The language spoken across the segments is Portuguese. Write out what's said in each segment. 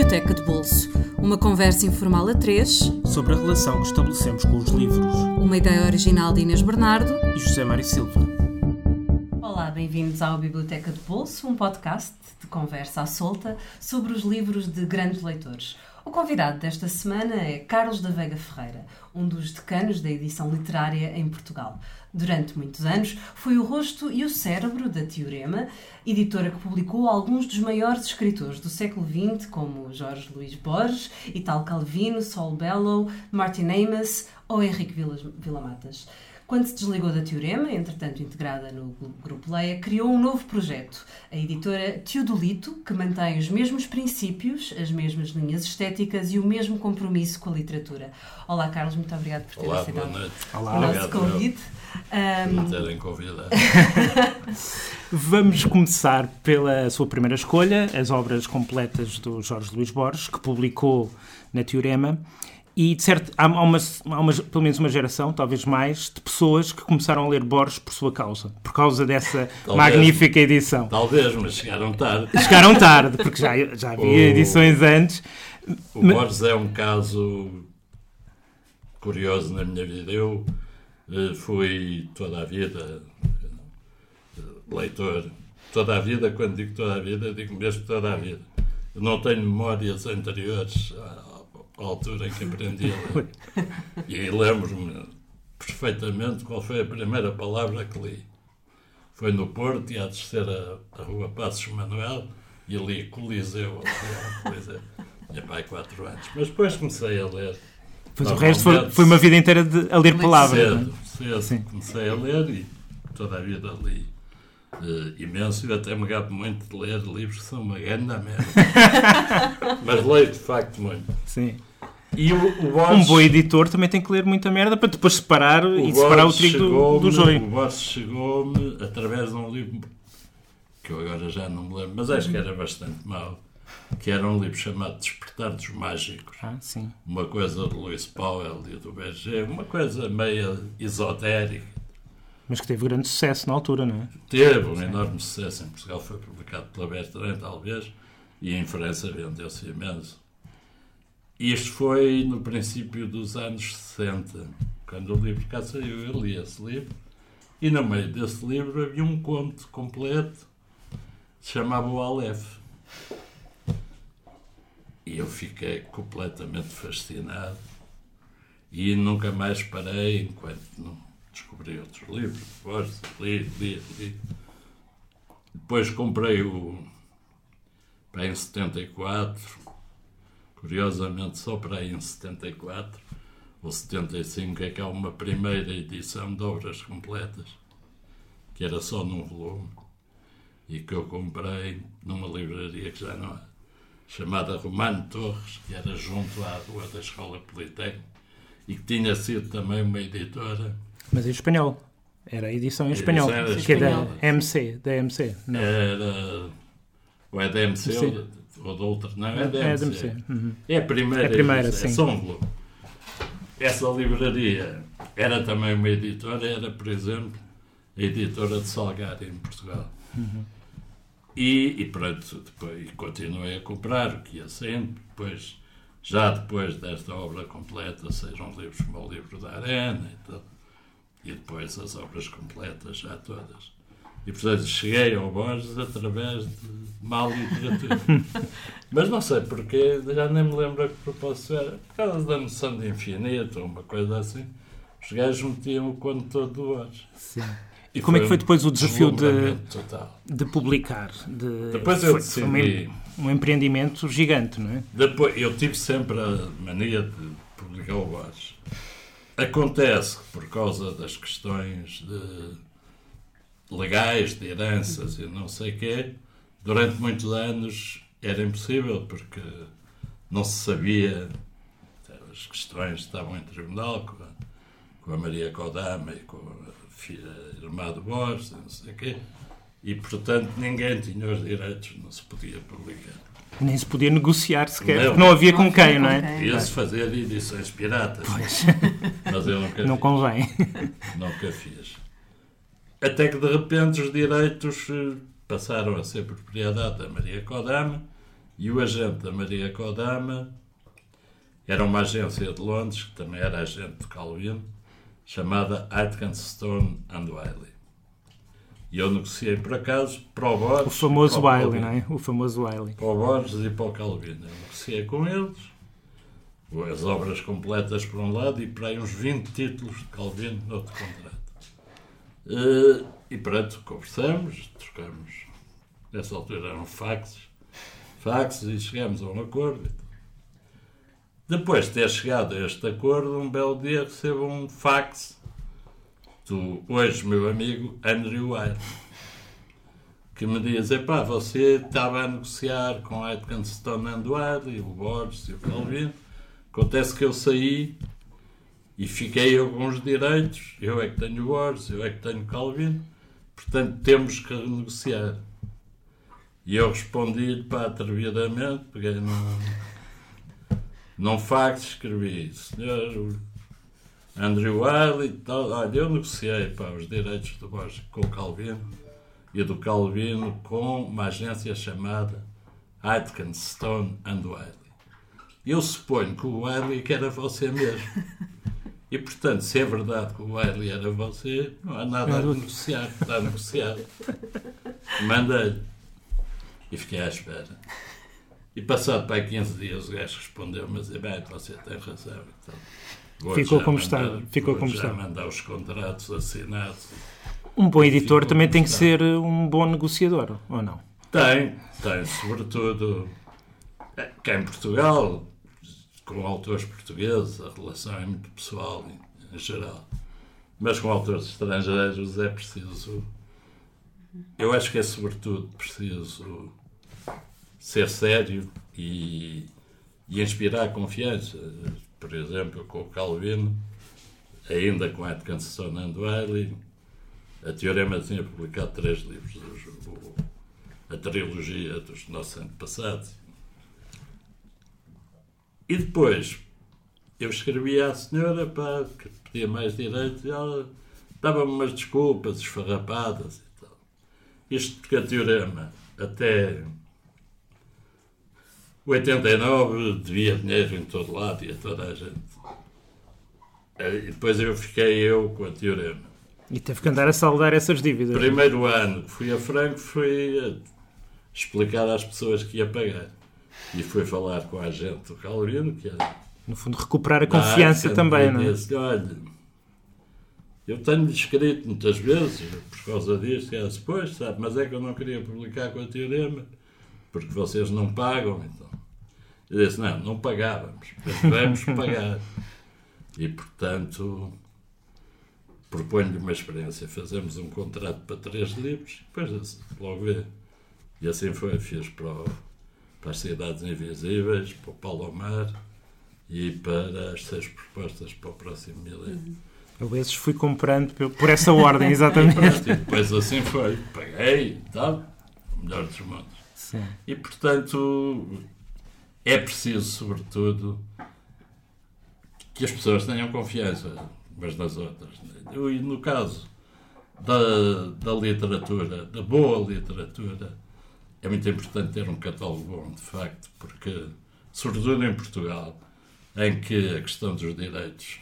Biblioteca de Bolso. Uma conversa informal a três sobre a relação que estabelecemos com os livros. Uma ideia original de Inês Bernardo e José Mário Silva. Olá, bem-vindos ao Biblioteca de Bolso, um podcast de conversa à solta sobre os livros de grandes leitores. O convidado desta semana é Carlos da Veiga Ferreira, um dos decanos da edição literária em Portugal. Durante muitos anos, foi o rosto e o cérebro da Teorema, editora que publicou alguns dos maiores escritores do século XX, como Jorge Luís Borges, Italo Calvino, Saul Bellow, Martin Amis ou Henrique Villamatas. Quando se desligou da Teorema, entretanto integrada no Grupo Leia, criou um novo projeto, a editora Teodolito, que mantém os mesmos princípios, as mesmas linhas estéticas e o mesmo compromisso com a literatura. Olá, Carlos, muito obrigado por ter Olá, aceitado Olá, o nosso convite. Um... Por terem convidado. Vamos começar pela sua primeira escolha, as obras completas do Jorge Luís Borges, que publicou na Teorema. E, de certo, há, uma, há uma, pelo menos uma geração, talvez mais, de pessoas que começaram a ler Borges por sua causa, por causa dessa talvez, magnífica edição. Talvez, mas chegaram tarde. Chegaram tarde, porque já, já havia o, edições antes. O mas... Borges é um caso curioso na minha vida. Eu uh, fui toda a vida uh, leitor. Toda a vida, quando digo toda a vida, digo mesmo toda a vida. Eu não tenho memórias anteriores a altura em que aprendi a ler. E lembro-me perfeitamente qual foi a primeira palavra que li. Foi no Porto, e a descer a, a rua Passos Manuel, e li Coliseu. Tinha pai quatro anos. Mas depois comecei a ler. Pois o resto foi, foi, uma vida inteira de, a ler palavras. Cedo, cedo Sim. comecei a ler e toda a vida li uh, imenso. Eu até me gabo muito de ler livros que são uma grande merda. Mas leio de facto muito. Sim. E o, o Borges, um bom editor também tem que ler muita merda para depois separar o e separar o trigo do, do joio. O Borges chegou-me através de um livro que eu agora já não me lembro, mas acho que era bastante mau, que era um livro chamado Despertar dos Mágicos. Ah, sim. Uma coisa do Luís Powell e do Berger, uma coisa meio esotérica. Mas que teve grande sucesso na altura, não é? Teve um sim. enorme sucesso em Portugal, foi publicado pela Bertrand, talvez, e em França vendeu-se imenso. Isto foi no princípio dos anos 60, quando o livro cá saiu. Eu li esse livro e no meio desse livro havia um conto completo que se chamava O Aleph. E eu fiquei completamente fascinado e nunca mais parei enquanto não descobri outros livros. Depois li, li, li. Depois comprei o. Em 74, Curiosamente, só para aí em 74 ou 75 é que há uma primeira edição de obras completas, que era só num volume, e que eu comprei numa livraria que já não há, chamada Romano Torres, que era junto à rua da Escola Politécnica, e que tinha sido também uma editora. Mas em espanhol? Era a edição em espanhol, era que é da MC, da MC. Não. Era. Ou é da MC, MC ou de outra, não é? É, é, ser. Uhum. é a primeira, é a primeira sim. é Essa livraria era também uma editora, era, por exemplo, a editora de Salgado em Portugal. Uhum. E, e pronto, depois continuei a comprar, o que ia sempre, depois, já depois desta obra completa, sejam livros como o livro da Arena e tudo, e depois as obras completas já todas. E, portanto, cheguei ao Borges através de má literatura. Mas não sei porquê, já nem me lembro a que propósito era. Por causa da noção de infinito ou uma coisa assim. Os gajos metiam o conto todo do Borges. Sim. E como é que foi depois o desafio de, de publicar? De, depois eu decidi... Foi um, um empreendimento gigante, não é? Depois, eu tive sempre a mania de publicar o Borges. Acontece que, por causa das questões de legais, de heranças e não sei o quê, durante muitos anos era impossível, porque não se sabia, as questões estavam em tribunal com a, com a Maria Kodama e com a filha irmã de Borges, não sei o quê, e portanto ninguém tinha os direitos, não se podia publicar. Nem se podia negociar sequer, não, porque não havia com quem, não é? Ia-se fazer edições piratas. Pois. Mas eu nunca Não fiz. convém. Nunca fiz. Até que de repente os direitos eh, passaram a ser propriedade da Maria Kodama E o agente da Maria Kodama era uma agência de Londres, que também era agente de Calvino, chamada Aitken Stone and Wiley. E eu negociei, por acaso, para o Borges... O famoso Wiley, não é? O famoso Wiley. Para o Borges e para o Calvino. Eu negociei com eles as obras completas por um lado e para aí uns 20 títulos de Calvino no outro contrato. Eh, E pronto, conversamos, trocamos. Nessa altura eram faxes, faxes e chegamos a um acordo. Depois de ter chegado a este acordo, um belo dia recebo um fax do hoje meu amigo Andrew White, que me diz: Epá, você estava a negociar com a Atkinson Andward e o Borges e o Calvino. Acontece que eu saí e fiquei eu com os direitos. Eu é que tenho Borges, eu é que tenho Calvino. Portanto, temos que renegociar. E eu respondi-lhe, pá, atrevidamente, peguei num, num fax, escrevi: Senhor Andrew Wiley tal. Olha, eu negociei pá, os direitos do Borges com o Calvino e do Calvino com uma agência chamada Aitken Stone and Wiley. Eu suponho que o Wiley que era você mesmo. E, portanto, se é verdade que o Wiley era você, não há nada a negociar. Está negociado. Mandei-lhe. E fiquei à espera. E passado para aí 15 dias o gajo respondeu-me a dizer, bem, você tem razão. Então, Ficou como mandar- estava, ficou como estava. mandar os contratos assinados. Um bom editor também tem que ser um bom negociador, ou não? Tem, tem, sobretudo eh, cá em Portugal, com autores portugueses, a relação é muito pessoal em, em geral. Mas com autores estrangeiros é preciso. Eu acho que é sobretudo preciso ser sério e, e inspirar confiança. Por exemplo, com o Calvino, ainda com a Atkinson and Wiley, a Teorema tinha publicado três livros, a trilogia dos nossos antepassados. E depois eu escrevi à senhora pá, que pedia mais direitos e ela dava-me umas desculpas esfarrapadas e tal. Isto a Teorema até 89 devia dinheiro em todo lado e a toda a gente. Eh, E depois eu fiquei eu com a Teorema. E teve que andar a saldar essas dívidas. Primeiro ano que fui a Franco foi a explicar às pessoas que ia pagar. E fui falar com a agente do Calvino, que era No fundo, recuperar a confiança também, não é? disse, olha, eu tenho-lhe escrito muitas vezes por causa disto, e ela disse, pois, sabe, mas é que eu não queria publicar com a Teorema, porque vocês não pagam, então. Eu disse, não, não pagávamos, mas vamos pagar. E, portanto, proponho-lhe uma experiência. Fazemos um contrato para três livros, depois logo vê. E assim foi, fiz para, o- para as Cidades Invisíveis, para o Palomar e para as seis propostas para o próximo milénio. Eu esses fui comprando por- essa ordem, E, exatamente. pronto, e depois assim foi. Paguei e tal, o melhor dos mundos. Sim. E, portanto, é preciso, sobretudo, que as pessoas tenham confiança umas nas outras. E no caso da, da literatura, da boa literatura, é muito importante ter um catálogo bom, de facto, porque, sobretudo em Portugal, em que a questão dos direitos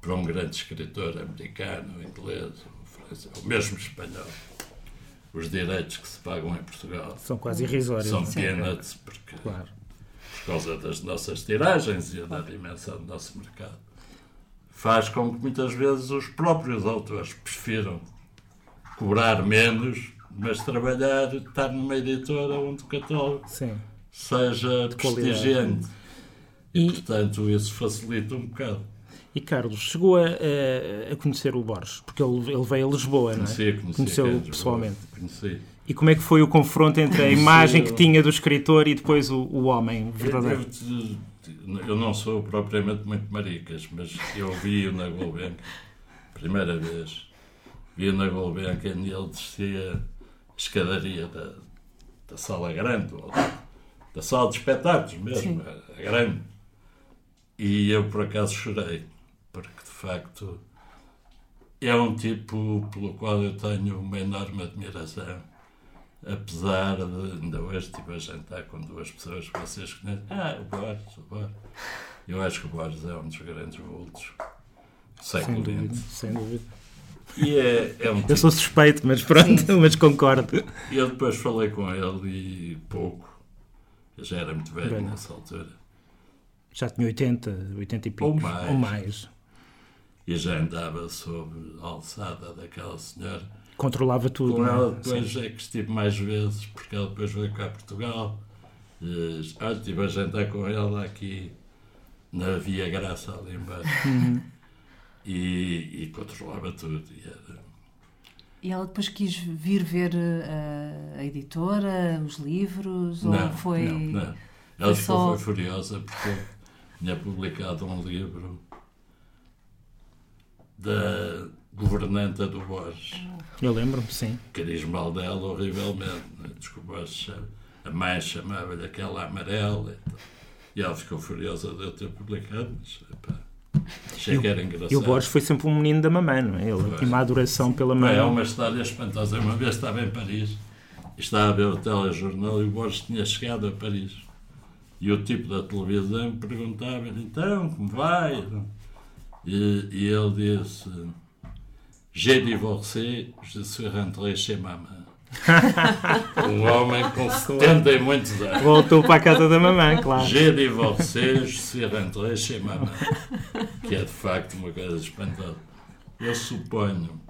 para um grande escritor americano, inglês, francês, ou mesmo espanhol, os direitos que se pagam em Portugal São quase irrisórios. são peanuts porque, Claro. por causa das nossas tiragens e da dimensão do nosso mercado. Faz com que muitas vezes os próprios autores prefiram cobrar menos, mas trabalhar, estar numa editora onde o catálogo Sim. seja qualidade. prestigiante. E, E, portanto, isso facilita um bocado. e Carlos, chegou a, a- a conhecer o Borges, porque ele, ele veio a Lisboa, não é? Conheci, conheci. Conheceu pessoalmente. Conheci. E como é que foi o confronto entre a Conheci- imagem que tinha do escritor e depois o, o homem verdadeiro? Eu, te- eu não sou propriamente muito maricas, mas eu vi-o na Gulbenkian, primeira vez, vi-o na Gulbenkian e ele descia escadaria da, da sala grande, ou da sala de espetáculos mesmo, a, a grande. E eu por acaso chorei, porque de facto é um tipo pelo qual eu tenho uma enorme admiração apesar de ainda hoje estive a jantar com duas pessoas que vocês conhecem. Ah, o Borges, o Borges. Eu acho que o Borges é um dos grandes vultos do Sem século dúvida, XX. sem dúvida. E é, é um Eu tipo sou suspeito, mas pronto, Sim. mas concordo. E eu depois falei com ele e pouco. Eu já era muito velho Bem. nessa altura. Já tinha 80, 80 e pico. Ou mais. Ou mais. E já andava sob a alçada daquela senhora. Controlava tudo. Com não é? ela depois Sim. é que estive mais vezes, porque ela depois veio cá a Portugal. E, olha, estive a jantar com ela aqui na Via Graça ali embaixo. Uhum. E, e controlava tudo. E era, E ela depois quis vir ver uh, a editora, os livros, ou não, foi. não, não. Ela foi ficou só- foi furiosa porque tinha publicado um livro da governanta do Borges. Eu lembro-me, sim. que diz mal dela horrivelmente. Né? Desculpa, a mãe chamava-lhe aquela amarela. E, tal. e ela ficou furiosa de eu ter publicado, mas epá, era engraçado. E o Borges foi sempre um menino da mamãe, não é? Ele Foi. tinha uma adoração pela Bem, mãe. É uma história espantosa. Uma vez estava em Paris, e estava a ver o telejornal e o Borges tinha chegado a Paris. E o tipo da televisão perguntava-lhe, então, como vai? E, e ele disse, j'ai divorcé, je suis rentré chez maman. um homem com 70 e muitos anos. Voltou para a casa da mamãe, claro. J'ai divorcé, je suis rentré chez maman. Que é de facto uma coisa espantosa. Eu suponho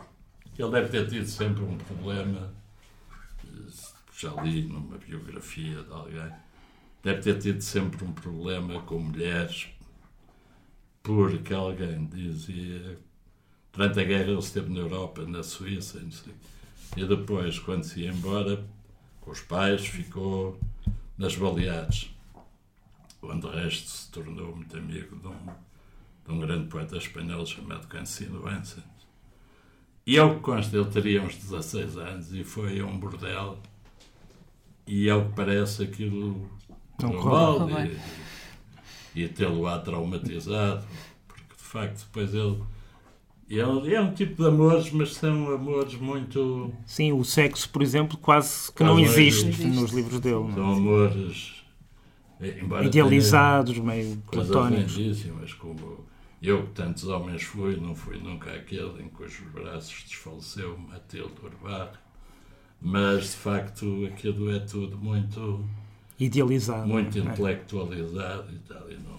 que ele deve ter tido sempre um problema, eh, já li numa biografia de alguém, deve ter tido sempre um problema com mulheres, porque alguém dizia. Durante a guerra ele esteve na Europa, na Suíça, não sei. E depois, quando se ia embora, com os pais, ficou nas Baleares onde o resto se tornou muito amigo de um, de um grande poeta espanhol chamado Cancino Vincent. E ao que consta, ele teria uns 16 anos e foi a um bordel e ao que parece aquilo Não correu mal e, e tê-lo-á traumatizado, porque de facto depois ele, ele é um tipo de amores, mas são amores muito... Sim, o sexo, por exemplo, quase que não existe existe. nos livros dele. não é? São amores... eh, Idealizados, meio platónicos. lindíssimas, como eu que tantos homens fui, não fui nunca aquele em cujos braços desfaleceu Matilde Urbar, mas de facto aquilo é tudo muito, Idealizado. muito não é? intelectualizado e tal, e não,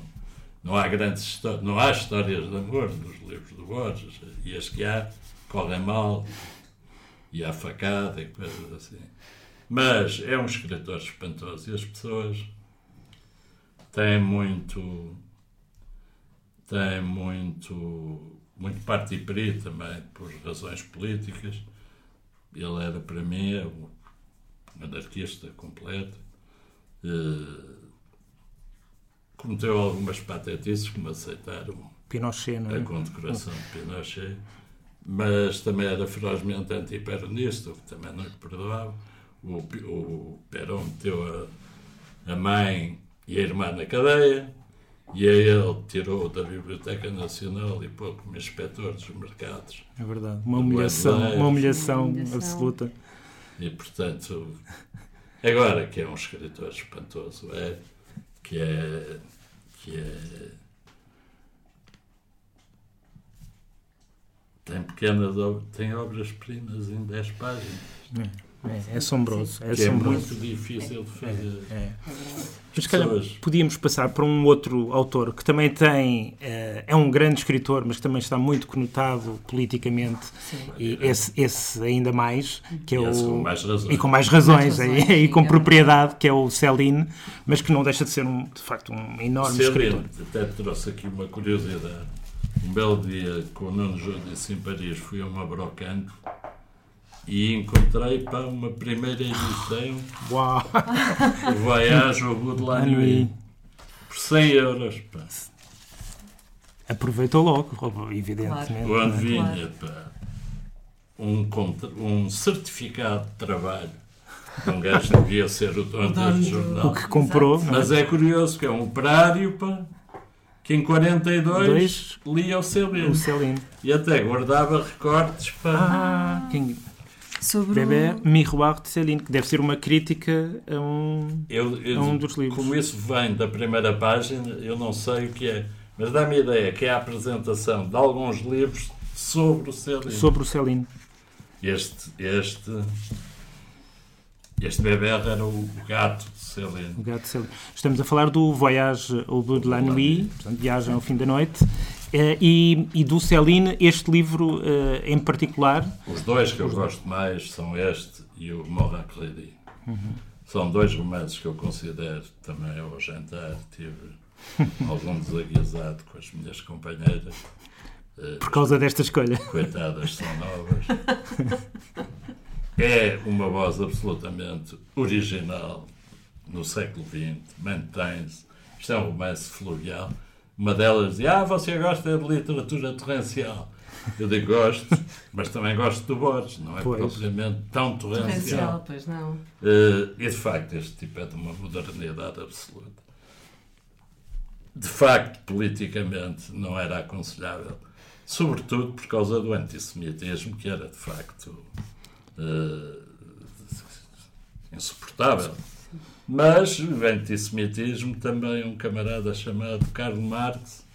não há grandes não há histórias de amor nos livros do Borges, e as que há correm mal, e há facada e coisas assim. Mas é um escritor espantoso. E as pessoas têm muito tem muito muito parte e peri também por razões políticas. Ele era para mim é um anarquista completo. Eh, cometeu algumas patetices como aceitaram Pinochet, não a é? condecoração de Pinochet, mas também era ferozmente antiperonista, o que também não lhe perdoava. O, o Perón meteu a, a mãe e a irmã na cadeia, e a ele tirou da Biblioteca Nacional e pôs como inspetor dos mercados. É verdade. Humilhação, uma humilhação Uma humilhação. absoluta. E, portanto, agora que é um escritor espantoso, é que é. que é. tem pequenas tem obras-primas em 10 páginas, É, é assombroso. É é assombroso. muito difícil de fazer. É. As Mas se calhar podíamos passar para um outro autor que também tem, eh, é um grande escritor, mas que também está muito conotado politicamente, Sim. e esse, esse ainda mais, que é E o... com mais razões. E com mais razões, Mais razões, e, e com é. propriedade, que é o Celine, mas que não deixa de ser, um, de facto, um enorme Celine, escritor. até trouxe aqui uma curiosidade. Um belo dia, com o Nuno Júdice em Paris, fui a uma brocante e encontrei para uma primeira edição Uau! o Voyage la nuit por 100 euros. Pá. Aproveitou logo, evidentemente. Não é? vinha pá, um, contra- um certificado de trabalho um gajo que devia ser o dono deste jornal. O que comprou? Mas é curioso que é um operário pá, que em 42 Dois. lia o seu o livro Celine. e até guardava recortes para. Ah, quem... Sobre Bebé o... Miroir de Céline, que deve ser uma crítica a um. Eu, eu- É um dos livros. Como isso vem da primeira página, eu não sei o que é. Mas dá-me a ideia que é a apresentação de alguns livros sobre o Céline. sobre o Céline. Este, este, este bebê era o, o gato de O Céline. gato de Céline. Estamos a falar do Voyage au bout de la nuit, portanto, Viagem ao fim da noite, e, e do Céline, este livro eh, em particular. Os dois que eu gosto mais são este e o Morra Credit. São dois romances que eu considero também ao jantar. Tive algum desaguisado com as minhas companheiras. Eh, Por causa desta escolha. coitadas são novas. É uma voz absolutamente original no século XX, mantém-se. Isto é um romance fluvial. Uma delas diz: Ah, você gosta de literatura torrencial. Eu digo: Gosto, mas também gosto do Borges, não é Pois. propriamente tão torrencial. Torrencial, pois não. Eh, e de facto, este tipo é de uma modernidade absoluta. De facto, politicamente, não era aconselhável, sobretudo por causa do antissemitismo, que era de facto eh, insuportável. Mas o antissemitismo também um camarada chamado Karl Marx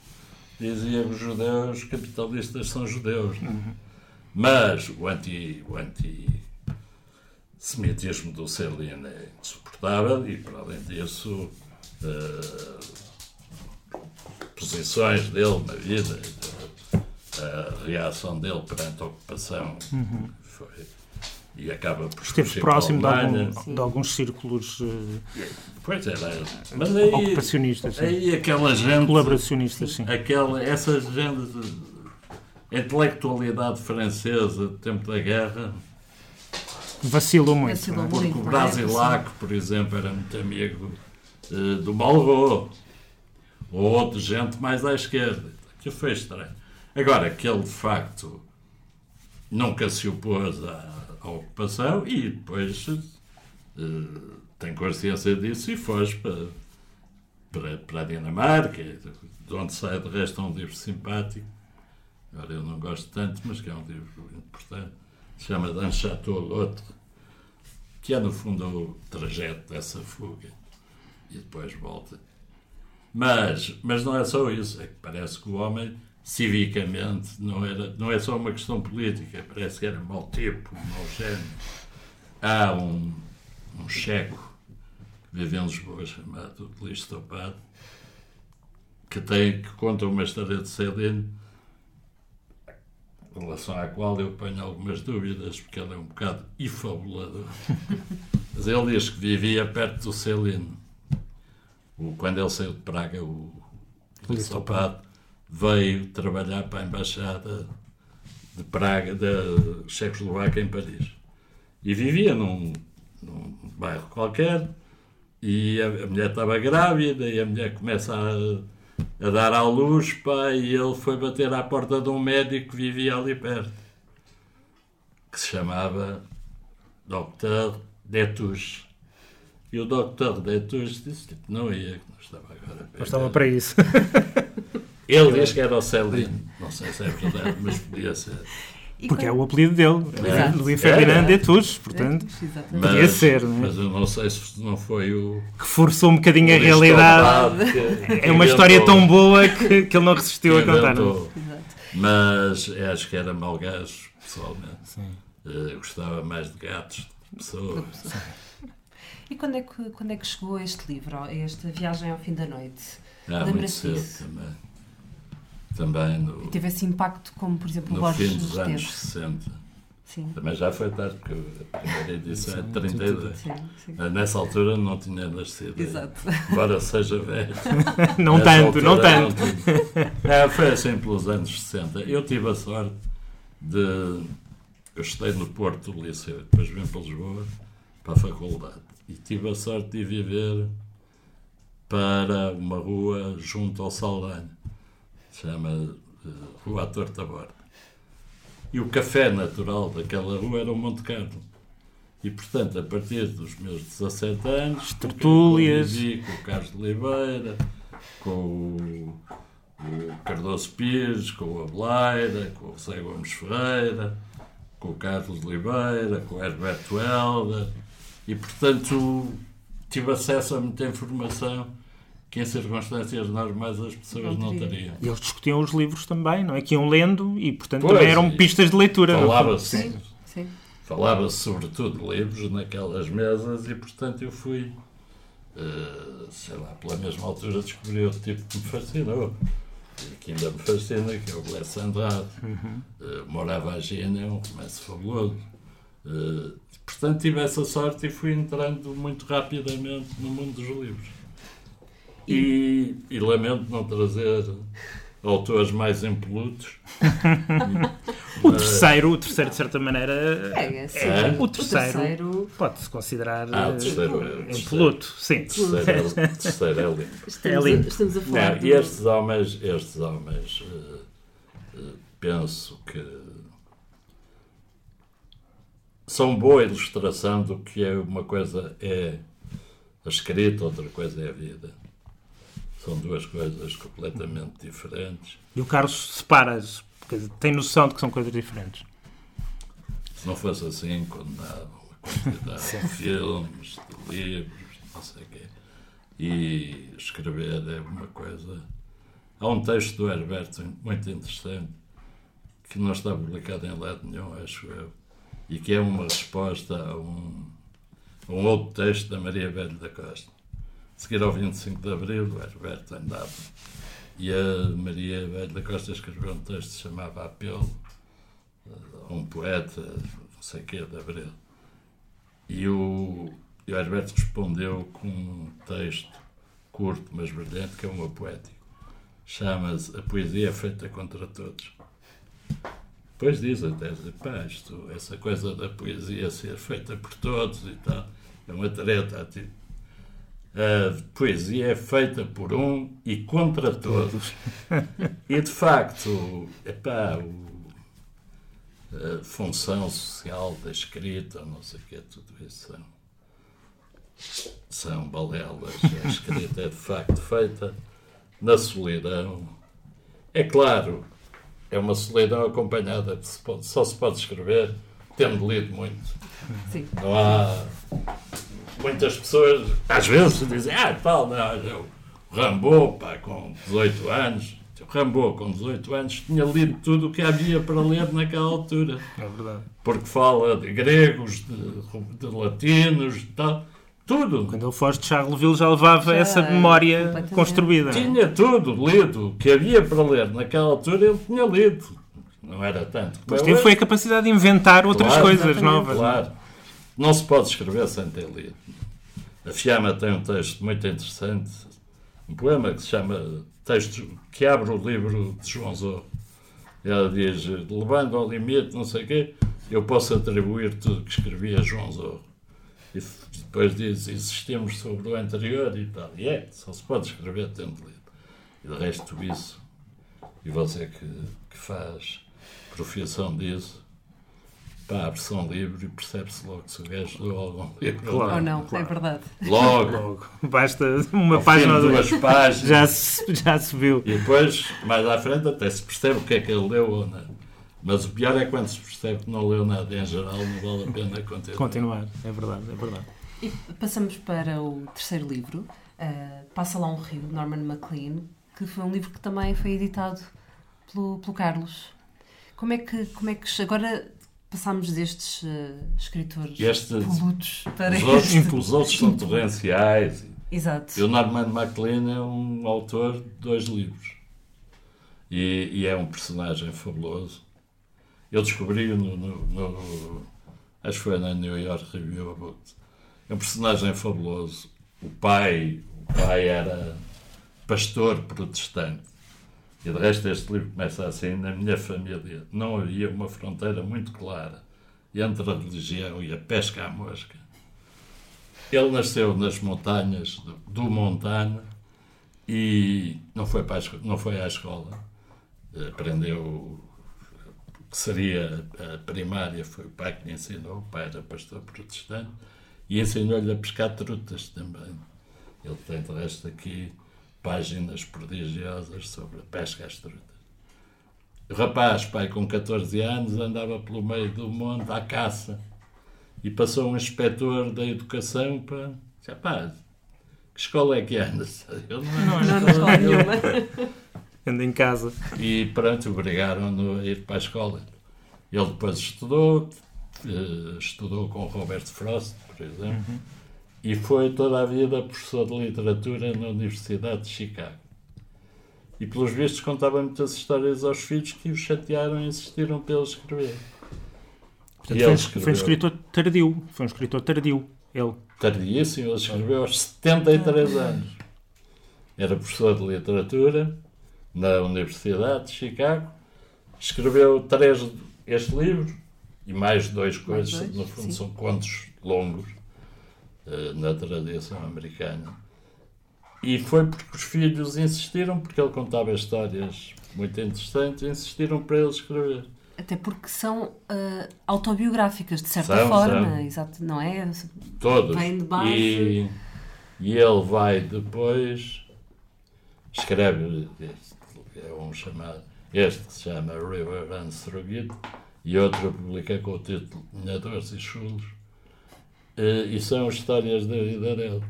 dizia que os judeus capitalistas são judeus. é? Mas o anti, o anti semitismo do Céline é insuportável e, para além disso, eh, posições dele na vida, a reação dele perante a ocupação foi, e acaba por Esteve a próximo de, algum- de alguns círculos eh, Pois era. Mas aí, ocupacionistas, sim. aí aquela gente. colaboracionistas, sim. Aquela, essa gente. A intelectualidade francesa do tempo da guerra. Vacilou muito. Vacilou é? muito. Porque o é? Brasilac, por exemplo, era muito amigo eh, do Malraux. Ou outra gente mais à esquerda. Que foi estranho. Agora, que ele de facto nunca se opôs à, à ocupação e depois eh, tem consciência disso e foge para, para, para a Dinamarca, de onde sai de resto um livro simpático. Agora eu não gosto tanto, mas que é um livro importante. Se chama D'un Château l'autre que é no fundo o trajeto dessa fuga e depois volta. Mas, mas não é só isso, é que parece que o homem civicamente não, era, não é só uma questão política, parece que era mau tipo, mau gênio. Há um, um checo que vive em Lisboa chamado Luís Topado que, tem, que conta uma história de Celine em relação à qual eu ponho algumas dúvidas, porque ele é um bocado infabulador. Mas ele diz que vivia perto do Celino. O, quando ele saiu de Praga, o Luís Topado veio trabalhar para a Embaixada de Praga, da Checoslováquia, em Paris. E vivia num, num bairro qualquer, e a, a mulher estava grávida, e a mulher começa a, a dar à luz, pá, e ele foi bater à porta de um médico que vivia ali perto, que se chamava Dr. Detus. E o Dr. Detus disse que não ia, que não estava agora. Mas estava para isso. Ele diz que era o Celino. Não sei se é verdade, mas podia ser. E Porque é quando- o apelido dele. Exato. Luís Ferdinand É, é. de Tours, portanto, Exatamente. Podia ser, não é? Mas eu não sei se não foi o. que forçou um bocadinho a realidade. Que- É uma história tão boa que, que ele não resistiu a contar. é? Mas eu acho que era mau gajo, pessoalmente. Sim. Eh, gostava mais de gatos do que de pessoas. E quando é, que, quando é que chegou este livro, esta viagem ao fim da noite? Há muito cedo também. Também no, Teve esse impacto como, por exemplo, o no Borges fim dos teve? anos 60. Sim, Também já foi tarde, porque a primeira edição é de 32. sim, sim. Eh, Nessa altura não tinha nascido. Exato. Embora seja velho. Não Nessa tanto, não tanto. tinha. É, foi assim pelos anos 60. Eu tive a sorte de. Eu estudei no Porto do Liceu, depois vim para Lisboa, para a faculdade. E tive a sorte de ir viver para uma rua junto ao Saldanha. Se chama eh, Rua à Torta Borda. E o café natural daquela rua era o Monte Carlo. E, portanto, a partir dos meus 17 anos, tertúlias. com o Carlos de Oliveira, com o, o Cardoso Pires, com o Abeleira, com o José Gomes Ferreira, com o Carlos Oliveira, com o Herberto Helder, e portanto tive acesso a muita informação que em circunstâncias normais as pessoas não, Não teria. teriam. E eles discutiam os livros também, não é? Que iam lendo e, portanto, Pois, também eram pistas de leitura. é? Falava-se Sim, sim. falava-se sobretudo de livros naquelas mesas e portanto eu fui eh, sei lá, pela mesma altura descobri outro tipo que me fascinou e que ainda me fascina, que é o Bless Andrade Eh, Morava a é um romance fabuloso Eh, portanto tive essa sorte e fui entrando muito rapidamente no mundo dos livros e, e lamento não trazer autores mais impolutos O terceiro, o terceiro, de certa maneira, É, sim. É. o terceiro, terceiro- pode-se considerar ah, o eh, terceiro, é- o terceiro, impoluto. Sim. o terceiro, é- o terceiro é lindo Estamos, a, lindo. estamos a falar Não, e estes homens, estes homens eh, eh, penso que são boa ilustração do que é uma coisa é a escrita, outra coisa é a vida. São duas coisas completamente diferentes. E o Carlos separa-as, tem noção de que são coisas diferentes. Se não fosse assim, condenavam a quantidade de filmes, de livros, não sei o quê. E escrever é uma coisa. Há um texto do Herberto muito interessante que não está publicado em lado nenhum, acho eu, e que é uma resposta a um, a um outro texto da Maria Velho da Costa. Seguir ao 25 de Abril, o Herberto andava. E a Maria Velho da Costa escreveu um texto que se chamava Apelo a um poeta, não sei o quê, de Abril. E o, e o Herberto respondeu com um texto curto, mas brilhante, que é uma poético. Chama-se A Poesia é Feita contra Todos. Depois diz até, pá, isto, essa coisa da poesia ser feita por todos e tal, é uma treta. Tipo. A poesia é feita por um e contra todos. E de facto, epá, o, a função social da escrita, não sei o que, tudo isso são, são balelas. A escrita é de facto feita na solidão. É claro, é uma solidão acompanhada, de se pode- só se pode escrever tendo lido muito. Sim. Não há. Muitas pessoas, às vezes, dizem: Ah, tal, não, o Rambo, pá, com 18 anos. O Rambo, com 18 anos, tinha lido tudo o que havia para ler naquela altura. É verdade. Porque fala de gregos, de, de latinos, de tal. Tudo. Quando ele foge de Charleville já levava Já, essa memória construída. Tinha tudo lido. O que havia para ler naquela altura, ele tinha lido. Não era tanto. Mas é teve foi a capacidade de inventar outras Claro, coisas novas. Claro. Não se pode escrever sem ter lido. A Fiamma tem um texto muito interessante, um poema que se chama Texto que abre o livro de João Zorro. Ela diz, levando ao limite, não sei o quê, eu posso atribuir tudo que escrevi a João Zorro. E depois diz, insistimos sobre o anterior e tal. E é, só se pode escrever tendo lido. E de resto isso, e você que, que faz profissão disso, pá, abre-se um livro e percebe-se logo se o gajo leu algum livro. Claro. Ou não, claro. é verdade. Logo, Logo. Basta uma ao página ou duas páginas. Já se, já se viu. E depois, mais à frente, até se percebe o que é que ele leu ou não. Mas o pior é quando se percebe que não leu nada em geral, não vale a pena continuar. Continuar. É verdade, é verdade. E passamos para o terceiro livro, uh, Passa lá um rio, de Norman MacLean, que foi um livro que também foi editado pelo, pelo Carlos. Como é que, como é que agora passámos destes uh, escritores Este- polutos para Os outros, este? os outros são torrenciais. Exato. E o Norman MacLean é um autor de dois livros. E, e é um personagem fabuloso. Eu descobri-o no, no, no- Acho que foi na New York Review of Books. É um personagem fabuloso. O pai, o pai era pastor protestante. E de resto este livro começa assim, na minha família não havia uma fronteira muito clara entre a religião e a pesca à mosca. Ele nasceu nas montanhas do, Montana e não foi, para a, não foi à escola. Aprendeu o que seria a primária, foi o pai que lhe ensinou, o pai era pastor protestante, e ensinou-lhe a pescar trutas também. Ele tem, de resto, aqui páginas prodigiosas sobre a pesca às trutas. O rapaz, pai, com 14 anos, andava pelo meio do monte à caça e passou um inspetor da educação para. Rapaz, que escola é que andas? Eu não, Não, não, não escola nenhuma. Anda em casa. E pronto, obrigaram-no a ir para a escola. Ele depois estudou, eh, estudou com Robert Frost, por exemplo, e foi toda a vida professor de literatura na Universidade de Chicago. E pelos vistos contava muitas histórias aos filhos que o chatearam e insistiram para ele escrever. Portanto, E foi, ele um, foi um escreveu. escritor tardio. Foi um escritor tardio. Ele. Tardíssimo, ele escreveu aos 73 anos. Era professor de literatura na Universidade de Chicago. Escreveu três este livro e mais dois coisas, no fundo sim. são contos longos na tradição americana. E foi porque os filhos insistiram, porque ele contava histórias muito interessantes, insistiram para ele escrever. Até porque são ah, autobiográficas, de certa São, forma. são. Exato, não é? Todos. Vem de base. E, e ele vai depois, escreve, este, é um chamado, este que se chama River Runs Through It, e outro publica com o título Minhadores e Chulos, eh, e são histórias da vida dele.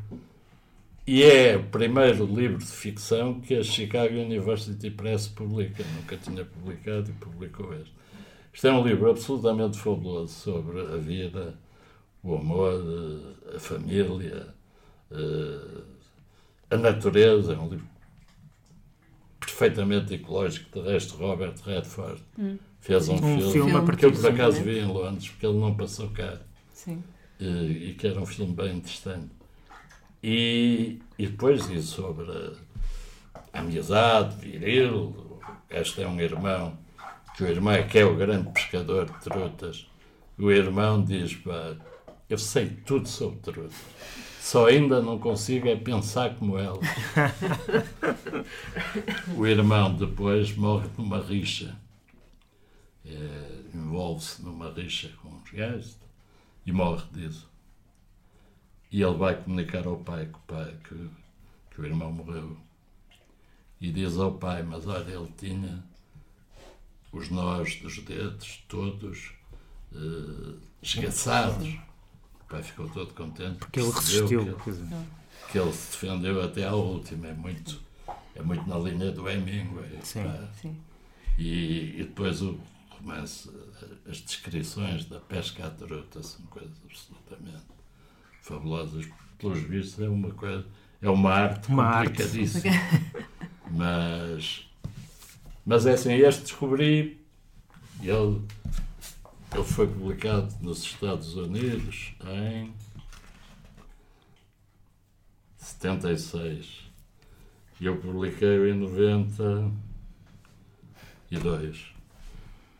E é o primeiro livro de ficção que a Chicago University Press publica. Nunca tinha publicado e publicou este. Isto é um livro absolutamente fabuloso sobre a vida, o amor, eh, a família, eh, a natureza. É um livro perfeitamente ecológico. De resto, Robert Redford fez um, Um filme, filme que eu por acaso vi em Londres, porque ele não passou cá Sim. Eh, e que era um filme bem interessante. E, e depois diz sobre a amizade viril. Este é um irmão, que o irmão é que é o grande pescador de trutas. O irmão diz: pá, Eu sei tudo sobre trutas, só ainda não consigo é pensar como elas. o irmão depois morre numa rixa. Eh, Envolve-se numa rixa com os gajos e morre disso. E ele vai comunicar ao pai que o, pai, que, que o irmão morreu. E diz ao pai, mas olha, ele tinha os nós dos dedos todos eh, esgaçados. O pai ficou todo contente Porque ele resistiu. que dizer. que ele se defendeu até à última. É muito, é muito na linha do Hemingway. Sim. Sim. E, e depois o romance, eh, as descrições da pesca à truta são coisas absolutamente fabulosas. Pelos vistos é uma coisa, é uma arte Uma arte. complicadíssima. Mas, mas é assim, este descobri, ele, ele foi publicado nos Estados Unidos em 76 e eu publiquei em 92.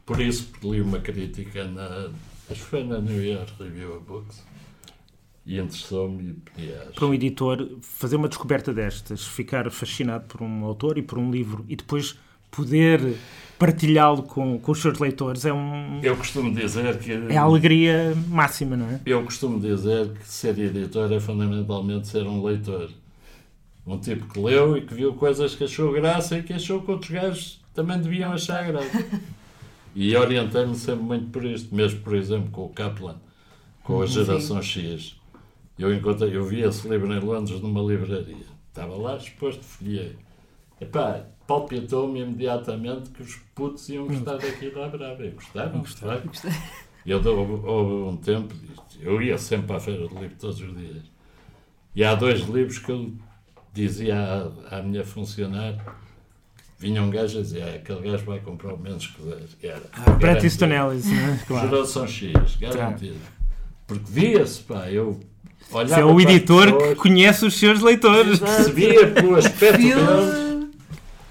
Por isso, li uma crítica na. Acho que foi na New York Review of Books e interessou-me e pedi às- Para um editor, fazer uma descoberta destas, ficar fascinado por um autor e por um livro e depois poder partilhá-lo com, com os seus leitores é, um, Eu costumo dizer que. é a alegria máxima, não é? Eu costumo dizer que ser editor é fundamentalmente ser um leitor. Um tipo que leu e que viu coisas que achou graça e que achou que outros gajos também deviam achar graça. E orientei-me sempre muito por isto. Mesmo, por exemplo, com o Kaplan, com a Geração X. Eu, encontrei, eu vi esse livro em Londres numa livraria. Estava lá exposto, folhei. Epá, palpitou-me imediatamente que os putos iam gostar daquilo à brava. E gostaram, gostaram. Eu houve, houve um tempo, eu ia sempre à feira de livro todos os dias. E há dois livros que eu dizia à, à minha funcionária, vinha um gajo a dizer, ah, aquele gajo vai comprar o menos que der. Era, Bret garantido. Easton Ellis, não é? Claro. Geração X, garantido. Porque via-se, pá, eu olhava Você é o editor que conhece os seus leitores. percebia pelo aspecto deles.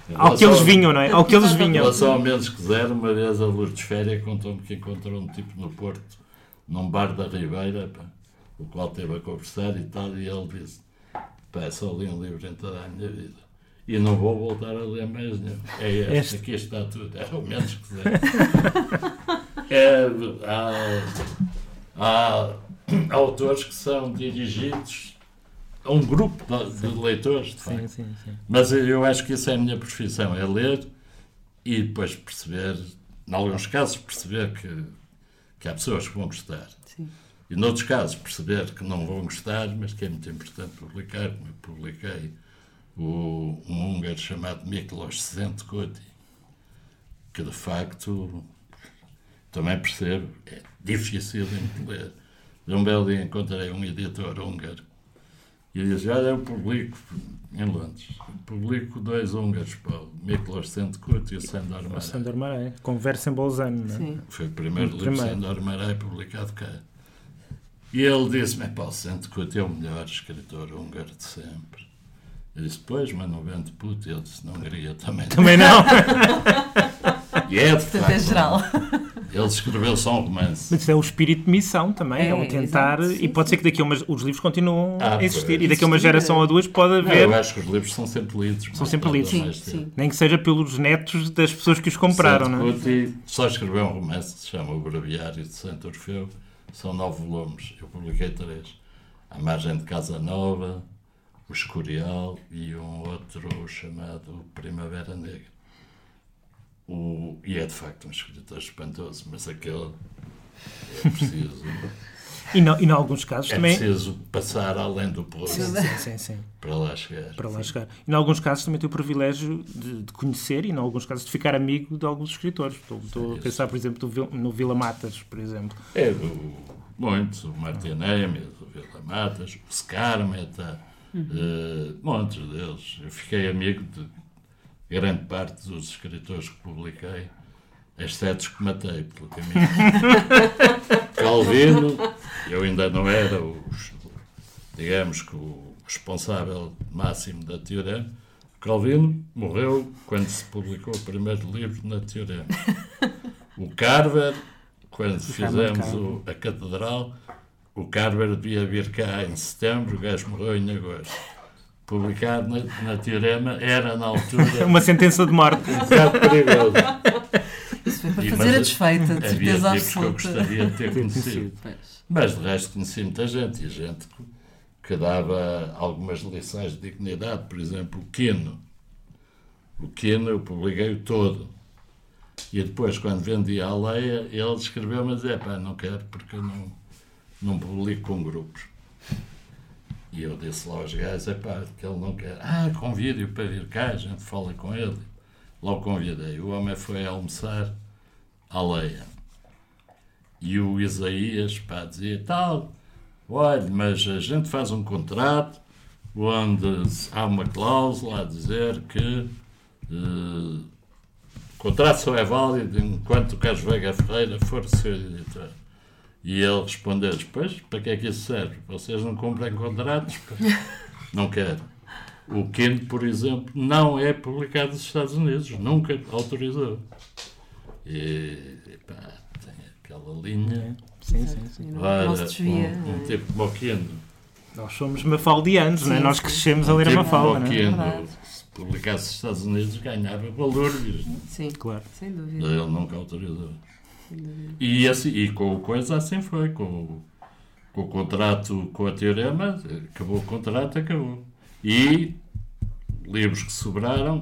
Em Ao que eles vinham, não é? Ao que eles Em vinham. relação ao menos que zero, uma vez a Luz de Féria contou-me que encontrou um tipo no Porto, num bar da Ribeira, pá, o qual esteve a conversar e tal, e ele disse: Pá, só li um livro em toda a minha vida. E não vou voltar a ler mais nenhum. É este, Este. aqui está tudo. Era o menos que zero. É, há, há autores que são dirigidos a um grupo de, de leitores, de. Sim, sim, sim. Mas eu acho que isso é a minha profissão, é ler e depois perceber, em alguns casos, perceber que, que há pessoas que vão gostar. Sim. E noutros casos, perceber que não vão gostar, mas que é muito importante publicar, como eu publiquei o, um húngaro chamado Miklos Szentkuti, que de facto também percebo, é difícil de ler. De um belo dia encontrei um editor húngaro e ele disse: Olha, eu publico em Londres, publico dois húngaros, o Miklos Szentkuti e o Sandor O Maré. Sandor Maré. Conversa em Bolzano, não é? Sim. Foi o primeiro O livro de. Sandor Maré publicado cá. E ele disse-me, pá, o Szentkuti é o melhor escritor húngaro de sempre. Eu disse, pois, mas não vende puto. Ele disse, não Hungria também. não. Também não. E é, de é facto, geral. Ele escreveu só um romance. Mas é o espírito de missão também, é, É, o tentar. exato, sim, e pode sim. ser que daqui a umas. Os livros continuam Ah, a existir. pois. E daqui a uma geração é. ou duas pode Não, haver. eu acho que os livros são sempre lidos. mais sempre lidos. Sim, sim. Nem que seja pelos netos das pessoas que os compraram, não é? Só escreveu um romance que se chama O Braviário de Santo Orfeu. São nove volumes. Eu publiquei três. A Margem de Casa Nova, O Escorial e um outro chamado Primavera Negra. O, e é de facto um escritor espantoso, mas aquele é preciso, E, não, e em alguns casos é também. preciso passar além do plano Sim, sim, sim. para lá chegar. Para lá chegar. E em alguns casos também tenho o privilégio de, de conhecer e em alguns casos de ficar amigo de alguns escritores. Estou, estou a pensar, por exemplo, no Vila Matas, por exemplo. É do muitos, o Martin Nemes, o Vila Matas, o Scarmeta, eh, montes deles. Eu fiquei amigo de grande parte dos escritores que publiquei, exceto os que matei pelo caminho. Calvino, eu ainda não era o, digamos que o responsável máximo da Teorema. Calvino morreu quando se publicou o primeiro livro na Teorema. O Carver, quando fizemos o- a Catedral, o Carver devia vir cá em setembro, o gajo morreu em agosto. Publicado na, na Teorema era, na altura, Uma sentença de morte. um bocado perigoso. Isso foi para E, fazer mas a desfeita, de Havia certeza tipos que eu absoluta. gostaria de ter conhecido. Mas de resto conheci muita gente e gente que, que dava algumas lições de dignidade, por exemplo, o Quino. O Quino eu publiquei-o todo. E depois, quando vendi a Aleia, ele escreveu-me a dizer, pá, não quero porque eu não, não publico com grupos. E eu disse lá aos gajos, é pá, que ele não quer. Ah, convide-o para vir cá, a gente fala com ele. Logo convidei. O homem foi almoçar à Leia. E o Isaías, pá, dizia tal, olha, mas a gente faz um contrato onde há uma cláusula a dizer que eh, o contrato só é válido enquanto o Carlos Veiga Ferreira for seu editor. E ele respondeu depois, para que é que isso serve? Vocês não cumprem contratos? Não quero. O Kent, por exemplo, não é publicado nos Estados Unidos, nunca autorizou. E, pá, tem aquela linha. Sim, sim, sim. Não, Olha, não se desvia. um, um é? tipo como o Kendo. Nós somos mafaldianos, não é? Sim, Nós crescemos a ler a tipo Mafalda, como não o é? Kendo, verdade. se publicasse nos Estados Unidos, ganhava valores. Sim, Claro. sem dúvida. Ele nunca autorizou. E, assim, e com o coisa assim foi. Com, o- com o contrato com a Teorema, acabou o contrato, acabou. E livros que sobraram,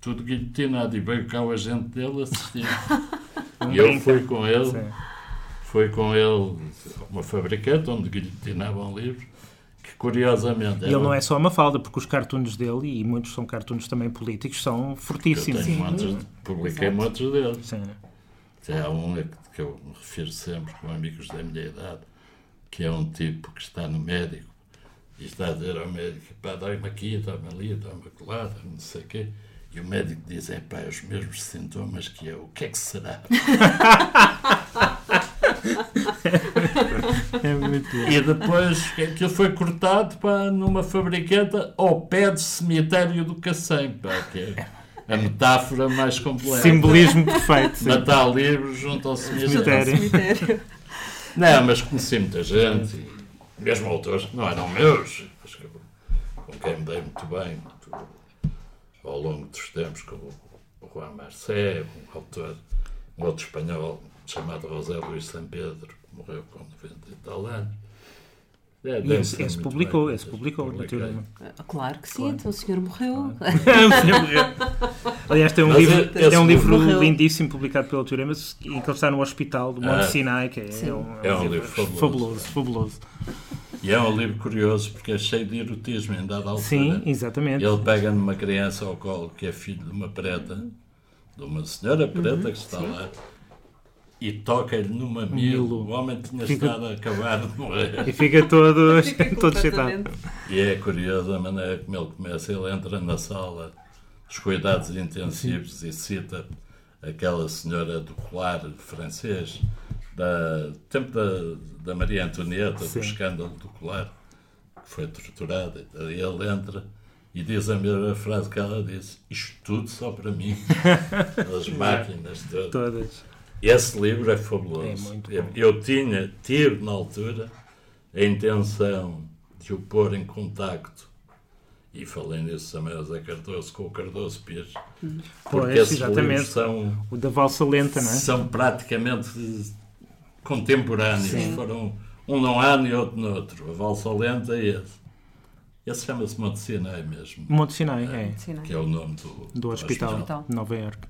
tudo guilhotinado. E veio cá o agente dele assistir. e eu fui com ele, Sim. fui com ele a uma fabricante onde guilhotinavam livros, que curiosamente. E ele não é só a Mafalda, porque os cartoons dele, e muitos são cartoons também políticos, são Eu fortíssimos. tenho montes, de- publiquei Exato. muitos deles. Sim. Até há um a que eu me refiro sempre com amigos da minha idade, que é um tipo que está no médico e está a dizer ao médico, pá, dói-me aqui, dói-me ali, dói-me dói-me não sei o quê. E o médico diz, é pá, os mesmos sintomas que eu, o que é que será? É muito bom. E depois aquilo foi cortado pá, numa fabricanta ao pé do cemitério do Cacém, pá, que é a metáfora mais completa. Simbolismo perfeito. sim. Matar livros junto ao cemitério. Cemitério. Cemitério. Não, mas conheci muita gente, e mesmo autores que não eram meus, mas que, com quem me dei muito bem muito- ao longo dos tempos, como o Juan Marcé, um autor, um outro espanhol chamado José Luís San Pedro, que morreu com 90 e tal anos. É, E esse, publicou, bem. esse publicou. Teorema. Ah, Claro que sim, Claro. então o senhor morreu. Aliás, tem um Mas livro, tem um livro morreu. lindíssimo publicado pelo Teorema em que ele está no hospital do Monte Ah. Sinai, que é, Sim. um, É um livro fabuloso. fabuloso. fabuloso. E é um livro curioso porque é cheio de erotismo em dada altura. Sim, exatamente. Ele pega numa criança ao colo que é filho de uma preta, de uma senhora preta Uhum, que está lá, e toca-lhe no mamilo. O homem tinha Fica- estado a acabar de morrer. E fica todo, Fica todo excitado. E é curioso a maneira como ele começa. Ele entra na sala dos cuidados intensivos e cita aquela senhora do colar francês, da tempo da, da Maria Antonieta, Sim. do escândalo do colar, que foi torturada. E ele entra e diz a mesma frase que ela disse: Isto tudo só para mim. As máquinas todas. Todas. Esse livro é fabuloso. É eu, tinha, tive na altura a intenção de o pôr em contacto, e falei nisso também ao Zé Cardoso, com o Cardoso Pires, porque Pois, esses exatamente. livros são, O da valsa lenta, não é? são praticamente contemporâneos. Sim. Foram um num ano e outro no outro. A Valsa Lenta e esse. Esse chama-se Monte Sinai mesmo, Monte Sinai, é. É? que é o nome do, Do hospital Hospital. de Nova Iorque.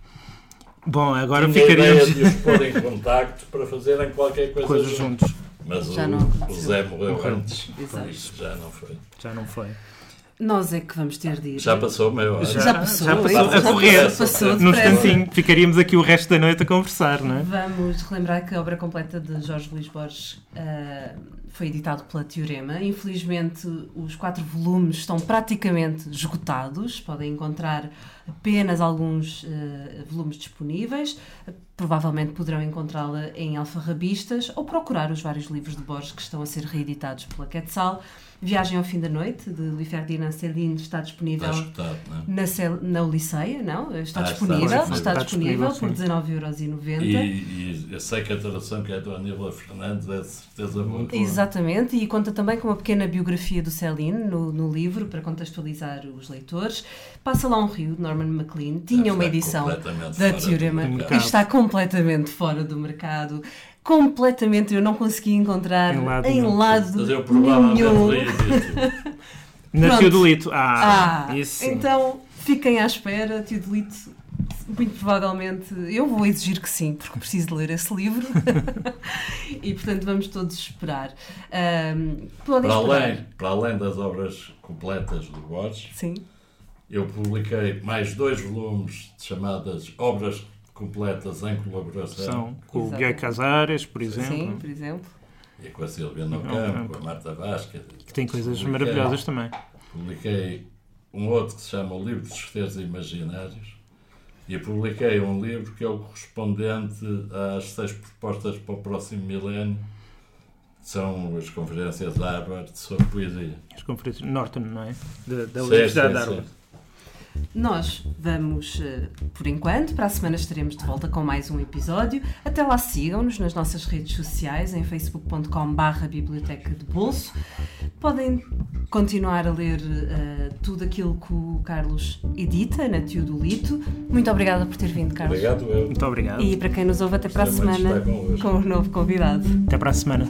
Bom, agora Tinha a ideia ficaríamos de os pôr em contacto para fazerem qualquer coisa, coisas juntos. juntos. Mas Já o, não o. Zé morreu Morreu. antes. Exato. Isso já não foi. Já não foi. Nós é que vamos ter de ir. Já passou meia hora. Já passou, já passou já a correr. passou depressa. instantinho. Ficaríamos aqui o resto da noite a conversar, não é? Vamos relembrar que a obra completa de Jorge Luís Borges ah, foi editado pela Teorema. Infelizmente, os quatro volumes estão praticamente esgotados. Podem encontrar apenas alguns ah, volumes disponíveis. Provavelmente poderão encontrá-la em alfarrabistas ou procurar os vários livros de Borges que estão a ser reeditados pela Quetzal. Viagem ao Fim da Noite, de Louis Ferdinand Céline, está disponível Está escutado, não é? na, Cel- na Oliceia, não? Está Ah, está disponível, disponível. está, Está disponível, disponível, por sim. 19,90€. E, e eu sei que a tradução que é do Aníbal Fernandes é de certeza boa. Exatamente, e conta também com uma pequena biografia do Céline no, no livro, para contextualizar os leitores. Passa lá um rio, de Norman MacLean, tinha uma Está edição da Teorema que está completamente fora do mercado. Completamente, eu não consegui encontrar Em lado em nenhum. lado Mas eu provavelmente nenhum. Na Pronto. Teodolito. Ah, Ah, isso. então fiquem à espera, Tio Delito. Muito provavelmente eu vou exigir que sim, porque preciso de ler esse livro e portanto vamos todos esperar. Podem Para esperar. além, para além das obras completas do Borges, Sim, eu publiquei mais dois volumes chamadas obras completas em colaboração São com o Exato. Guilherme Casares, por exemplo, sim, por exemplo. e com a Silvia No No Campo, Campo. com a Marta Vasca. que tem coisas Publiquei- maravilhosas também. Publiquei um outro que se chama O Livro dos Festeiros Imaginários e publiquei um livro que é o correspondente às seis propostas para o próximo milénio, são as conferências da Harvard sobre poesia. As conferências Norton, não é? Da, da Universidade de sim. Harvard. Nós vamos, eh, por enquanto, para a semana estaremos de volta com mais um episódio. Até lá sigam-nos nas nossas redes sociais, em facebook.com barra biblioteca de bolso. Podem continuar a ler eh, tudo aquilo que o Carlos edita na Teodolito. Muito obrigada por ter vindo, Carlos. Obrigado, eu. Muito obrigado. E para quem nos ouve, até para a semana convosco. com um novo convidado. Até para a semana.